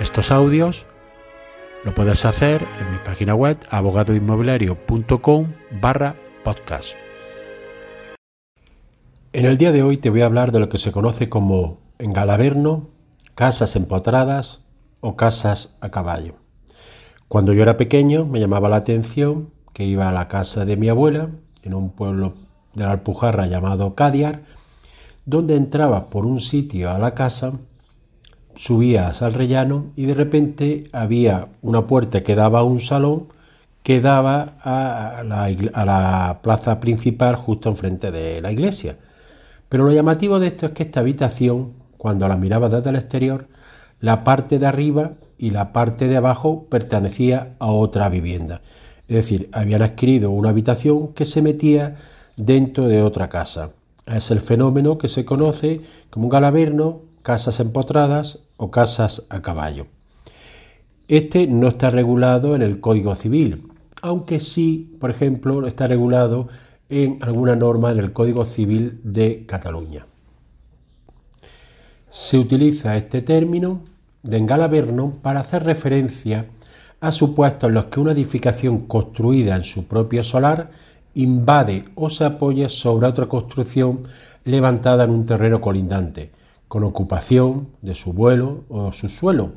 estos audios, lo puedes hacer en mi página web abogadoinmobiliario.com barra podcast. En el día de hoy te voy a hablar de lo que se conoce como engalaverno, casas empotradas o casas a caballo. Cuando yo era pequeño me llamaba la atención que iba a la casa de mi abuela, en un pueblo de la Alpujarra llamado Cadiar, donde entraba por un sitio a la casa, subías al rellano y de repente había una puerta que daba a un salón que daba a la, a la plaza principal justo enfrente de la iglesia. Pero lo llamativo de esto es que esta habitación, cuando la mirabas desde el exterior, la parte de arriba y la parte de abajo pertenecía a otra vivienda. Es decir, habían adquirido una habitación que se metía dentro de otra casa. Es el fenómeno que se conoce como un galaverno, casas empotradas o casas a caballo. Este no está regulado en el Código Civil, aunque sí, por ejemplo, está regulado en alguna norma en el Código Civil de Cataluña. Se utiliza este término de engalaverno para hacer referencia a supuestos en los que una edificación construida en su propio solar invade o se apoya sobre otra construcción levantada en un terreno colindante, con ocupación de su vuelo o su suelo.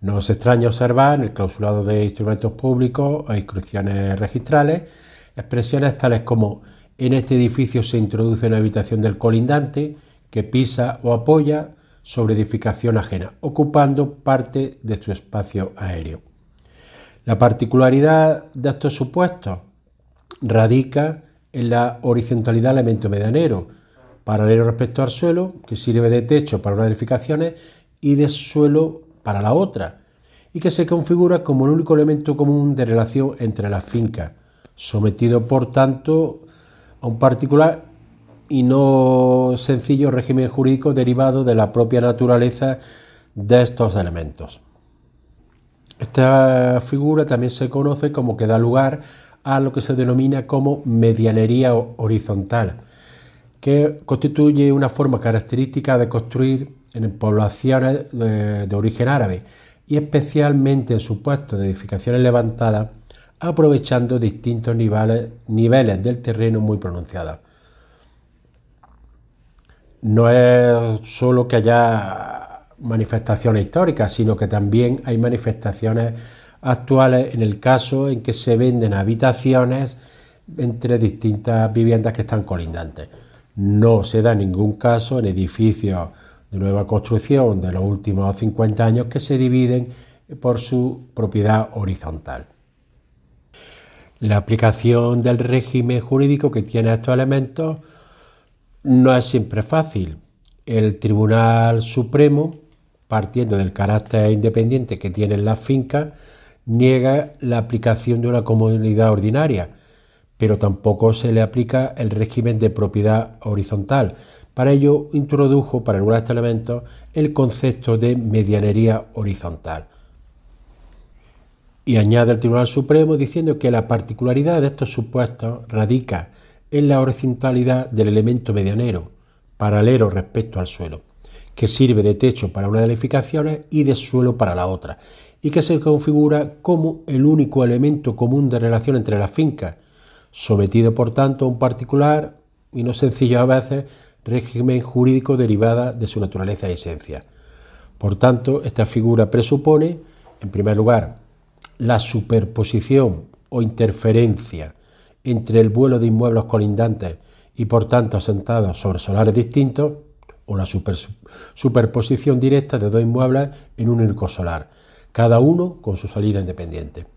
No es extraño observar en el clausulado de instrumentos públicos o inscripciones registrales expresiones tales como en este edificio se introduce una habitación del colindante que pisa o apoya sobre edificación ajena, ocupando parte de su espacio aéreo. La particularidad de estos supuestos radica en la horizontalidad del elemento medianero, paralelo respecto al suelo, que sirve de techo para unas edificaciones y de suelo para la otra, y que se configura como el único elemento común de relación entre las fincas, sometido por tanto a un particular y no sencillo régimen jurídico derivado de la propia naturaleza de estos elementos. Esta figura también se conoce como que da lugar a lo que se denomina como medianería horizontal, que constituye una forma característica de construir en poblaciones eh, de origen árabe y especialmente en supuestos de edificaciones levantadas aprovechando distintos niveles, niveles del terreno muy pronunciados no es solo que haya manifestaciones históricas, sino que también hay manifestaciones actuales en el caso en que se venden habitaciones entre distintas viviendas que están colindantes. No se da ningún caso en edificios de nueva construcción de los últimos 50 años que se dividen por su propiedad horizontal. La aplicación del régimen jurídico que tiene estos elementos no es siempre fácil. El Tribunal Supremo, partiendo del carácter independiente que tienen las fincas, niega la aplicación de una comunidad ordinaria, pero tampoco se le aplica el régimen de propiedad horizontal. Para ello introdujo para algunos de elementos el concepto de medianería horizontal. Y añade el Tribunal Supremo diciendo que la particularidad de estos supuestos radica en la horizontalidad del elemento medianero, paralelo respecto al suelo, que sirve de techo para una de las edificaciones y de suelo para la otra, y que se configura como el único elemento común de relación entre las fincas, sometido por tanto a un particular y no sencillo a veces régimen jurídico derivada de su naturaleza y esencia. Por tanto, esta figura presupone, en primer lugar, la superposición o interferencia entre el vuelo de inmuebles colindantes y por tanto asentados sobre solares distintos, o la superposición directa de dos inmuebles en un único solar, cada uno con su salida independiente.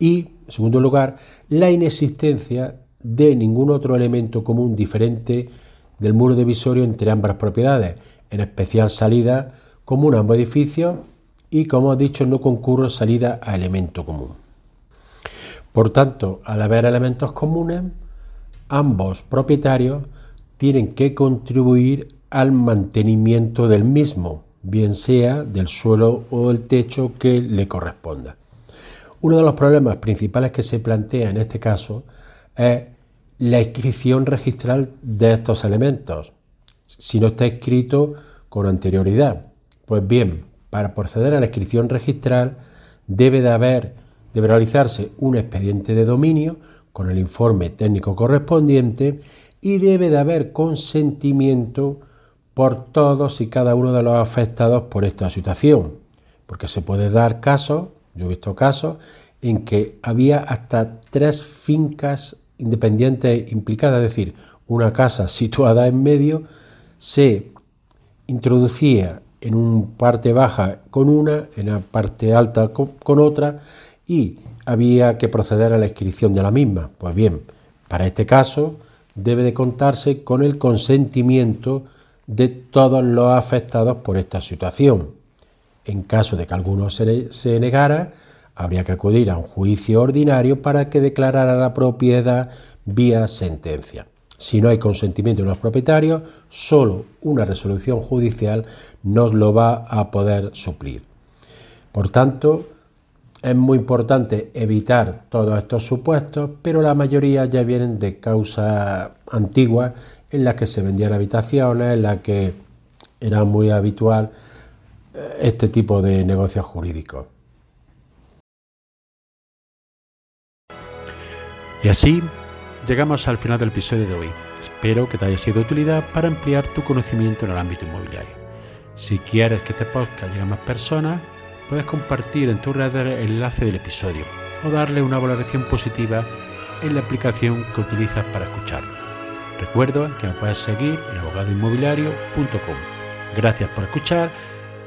Y, en segundo lugar, la inexistencia de ningún otro elemento común diferente del muro divisorio entre ambas propiedades, en especial salida común a ambos edificios y como he dicho no concurre salida a elemento común. Por tanto, al haber elementos comunes, ambos propietarios tienen que contribuir al mantenimiento del mismo, bien sea del suelo o del techo que le corresponda. Uno de los problemas principales que se plantea en este caso es la inscripción registral de estos elementos, si no está escrito con anterioridad. Pues bien, para proceder a la inscripción registral debe de haber, debe realizarse un expediente de dominio con el informe técnico correspondiente y debe de haber consentimiento por todos y cada uno de los afectados por esta situación, porque se puede dar casos, yo he visto casos, en que había hasta tres fincas independientes implicadas, es decir, una casa situada en medio se introducía en una parte baja con una, en la parte alta con, otra y había que proceder a la inscripción de la misma. Pues bien, para este caso debe de contarse con el consentimiento de todos los afectados por esta situación. En caso de que alguno se, negara, habría que acudir a un juicio ordinario para que declarara la propiedad vía sentencia. Si no hay consentimiento de los propietarios, solo una resolución judicial nos lo va a poder suplir. Por tanto, es muy importante evitar todos estos supuestos, pero la mayoría ya vienen de causas antiguas en las que se vendían habitaciones, en las que era muy habitual este tipo de negocios jurídicos. Y así Llegamos al final del episodio de hoy. Espero que te haya sido de utilidad para ampliar tu conocimiento en el ámbito inmobiliario. Si quieres que este podcast llegue a más personas, puedes compartir en tu red el enlace del episodio o darle una valoración positiva en la aplicación que utilizas para escucharlo. Recuerda que me puedes seguir en abogadoinmobiliario.com. Gracias por escuchar,